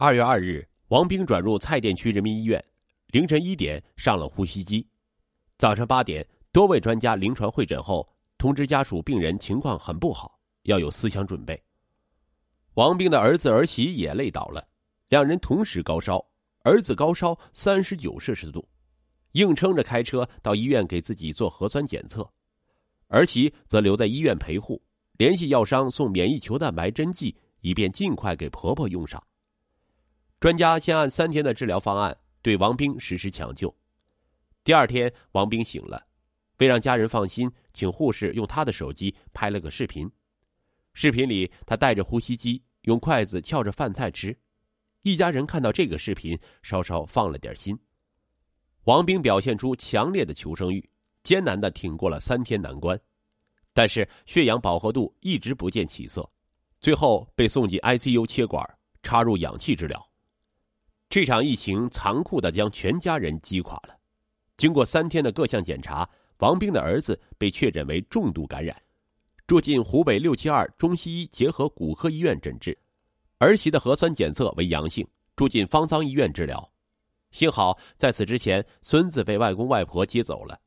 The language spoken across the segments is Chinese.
二月二日，王兵转入蔡甸区人民医院，凌晨一点上了呼吸机。早上八点，多位专家临床会诊后，通知家属病人情况很不好，要有思想准备。王兵的儿子儿媳也累倒了，两人同时高烧，儿子高烧三十九摄氏度，硬撑着开车到医院给自己做核酸检测，儿媳则留在医院陪护，联系药商送免疫球蛋白针剂，以便尽快给婆婆用上。专家先按三天的治疗方案对王兵实施抢救。第二天，王兵醒了，为让家人放心，请护士用他的手机拍了个视频。视频里，他带着呼吸机，用筷子撬着饭菜吃。一家人看到这个视频，稍稍放了点心。王兵表现出强烈的求生欲，艰难的挺过了三天难关，但是血氧饱和度一直不见起色，最后被送进 ICU 切管，插入氧气治疗。这场疫情残酷的将全家人击垮了。经过三天的各项检查，王兵的儿子被确诊为重度感染，住进湖北六七二中西医结合骨科医院诊治；儿媳的核酸检测为阳性，住进方舱医院治疗。幸好在此之前，孙子被外公外婆接走了。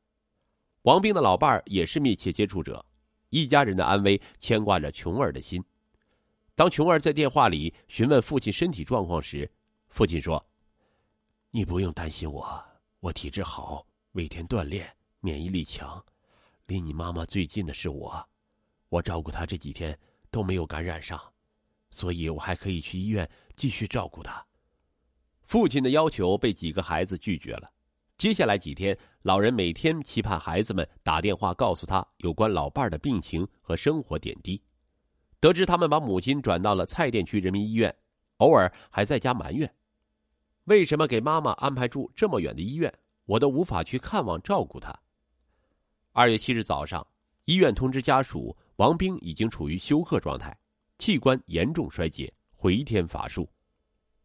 王兵的老伴儿也是密切接触者，一家人的安危牵挂着琼儿的心。当琼儿在电话里询问父亲身体状况时，父亲说：“你不用担心我，我体质好，每天锻炼，免疫力强。离你妈妈最近的是我，我照顾她这几天都没有感染上，所以我还可以去医院继续照顾她。”父亲的要求被几个孩子拒绝了。接下来几天，老人每天期盼孩子们打电话告诉他有关老伴儿的病情和生活点滴。得知他们把母亲转到了蔡甸区人民医院，偶尔还在家埋怨。为什么给妈妈安排住这么远的医院？我都无法去看望照顾她。二月七日早上，医院通知家属，王兵已经处于休克状态，器官严重衰竭，回天乏术。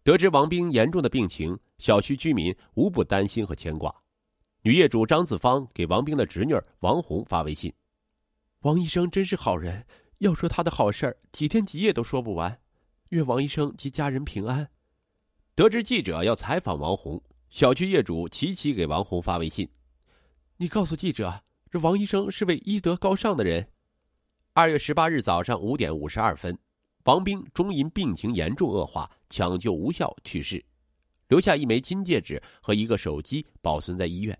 得知王兵严重的病情，小区居民无不担心和牵挂。女业主张子芳给王兵的侄女王红发微信：“王医生真是好人，要说他的好事几天几夜都说不完。愿王医生及家人平安。”得知记者要采访王红，小区业主齐齐给王红发微信：“你告诉记者，这王医生是位医德高尚的人。”二月十八日早上五点五十二分，王兵终因病情严重恶化，抢救无效去世，留下一枚金戒指和一个手机保存在医院，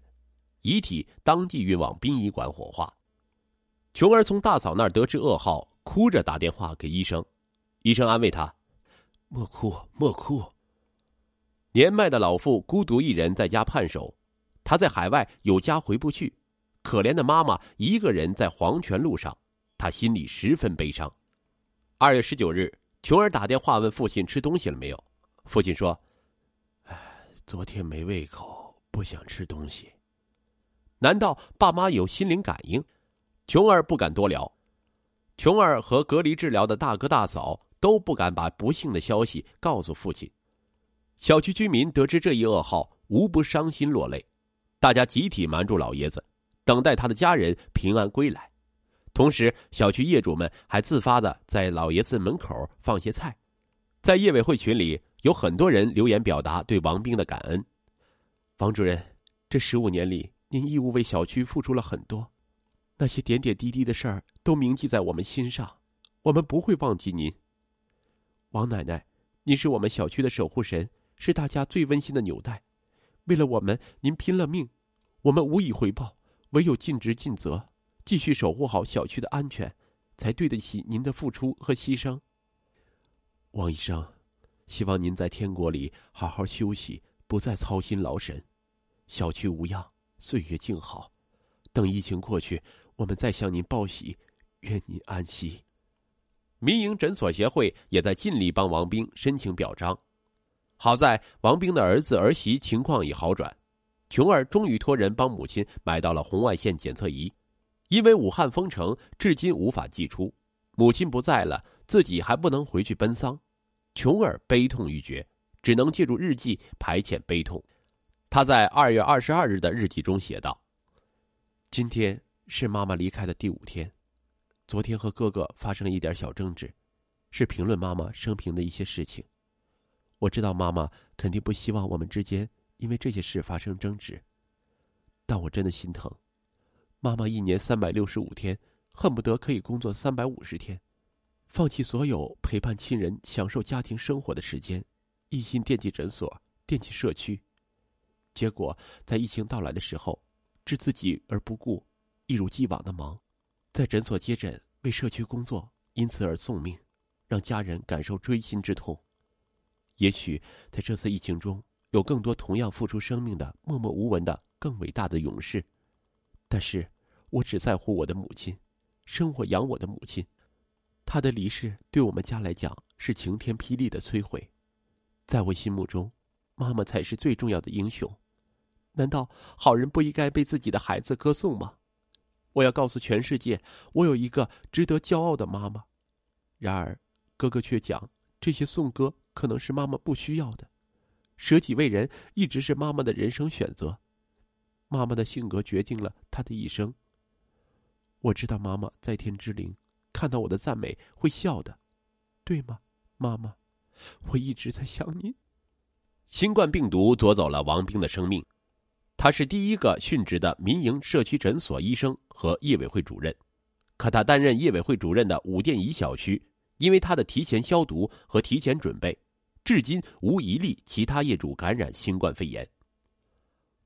遗体当即运往殡仪馆火化。琼儿从大嫂那儿得知噩耗，哭着打电话给医生，医生安慰她：“莫哭，莫哭。”年迈的老妇孤独一人在家盼守，她在海外有家回不去，可怜的妈妈一个人在黄泉路上，她心里十分悲伤。二月十九日，琼儿打电话问父亲吃东西了没有，父亲说：“哎，昨天没胃口，不想吃东西。”难道爸妈有心灵感应？琼儿不敢多聊。琼儿和隔离治疗的大哥大嫂都不敢把不幸的消息告诉父亲。小区居民得知这一噩耗，无不伤心落泪，大家集体瞒住老爷子，等待他的家人平安归来。同时，小区业主们还自发的在老爷子门口放些菜。在业委会群里，有很多人留言表达对王兵的感恩。王主任，这十五年里，您义务为小区付出了很多，那些点点滴滴的事儿都铭记在我们心上，我们不会忘记您。王奶奶，您是我们小区的守护神。是大家最温馨的纽带，为了我们，您拼了命，我们无以回报，唯有尽职尽责，继续守护好小区的安全，才对得起您的付出和牺牲。王医生，希望您在天国里好好休息，不再操心劳神，小区无恙，岁月静好，等疫情过去，我们再向您报喜，愿您安息。民营诊所协会也在尽力帮王兵申请表彰。好在王兵的儿子儿媳情况已好转，琼儿终于托人帮母亲买到了红外线检测仪。因为武汉封城，至今无法寄出，母亲不在了，自己还不能回去奔丧，琼儿悲痛欲绝，只能借助日记排遣悲痛。他在二月二十二日的日记中写道：“今天是妈妈离开的第五天，昨天和哥哥发生了一点小争执，是评论妈妈生平的一些事情。”我知道妈妈肯定不希望我们之间因为这些事发生争执，但我真的心疼。妈妈一年三百六十五天，恨不得可以工作三百五十天，放弃所有陪伴亲人、享受家庭生活的时间，一心惦记诊所、惦记社区。结果在疫情到来的时候，置自己而不顾，一如既往的忙，在诊所接诊、为社区工作，因此而送命，让家人感受锥心之痛。也许在这次疫情中，有更多同样付出生命的默默无闻的更伟大的勇士，但是，我只在乎我的母亲，生我养我的母亲，她的离世对我们家来讲是晴天霹雳的摧毁，在我心目中，妈妈才是最重要的英雄，难道好人不应该被自己的孩子歌颂吗？我要告诉全世界，我有一个值得骄傲的妈妈。然而，哥哥却讲这些颂歌。可能是妈妈不需要的，舍己为人一直是妈妈的人生选择。妈妈的性格决定了她的一生。我知道妈妈在天之灵，看到我的赞美会笑的，对吗，妈妈？我一直在想你。新冠病毒夺走了王兵的生命，他是第一个殉职的民营社区诊所医生和业委会主任，可他担任业委会主任的武店乙小区，因为他的提前消毒和提前准备。至今无一例其他业主感染新冠肺炎。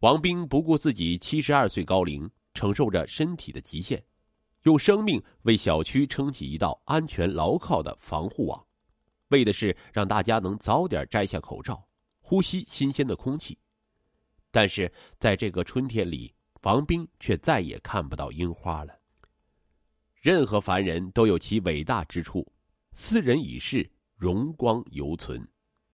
王兵不顾自己七十二岁高龄，承受着身体的极限，用生命为小区撑起一道安全牢靠的防护网，为的是让大家能早点摘下口罩，呼吸新鲜的空气。但是在这个春天里，王兵却再也看不到樱花了。任何凡人都有其伟大之处，斯人已逝，荣光犹存。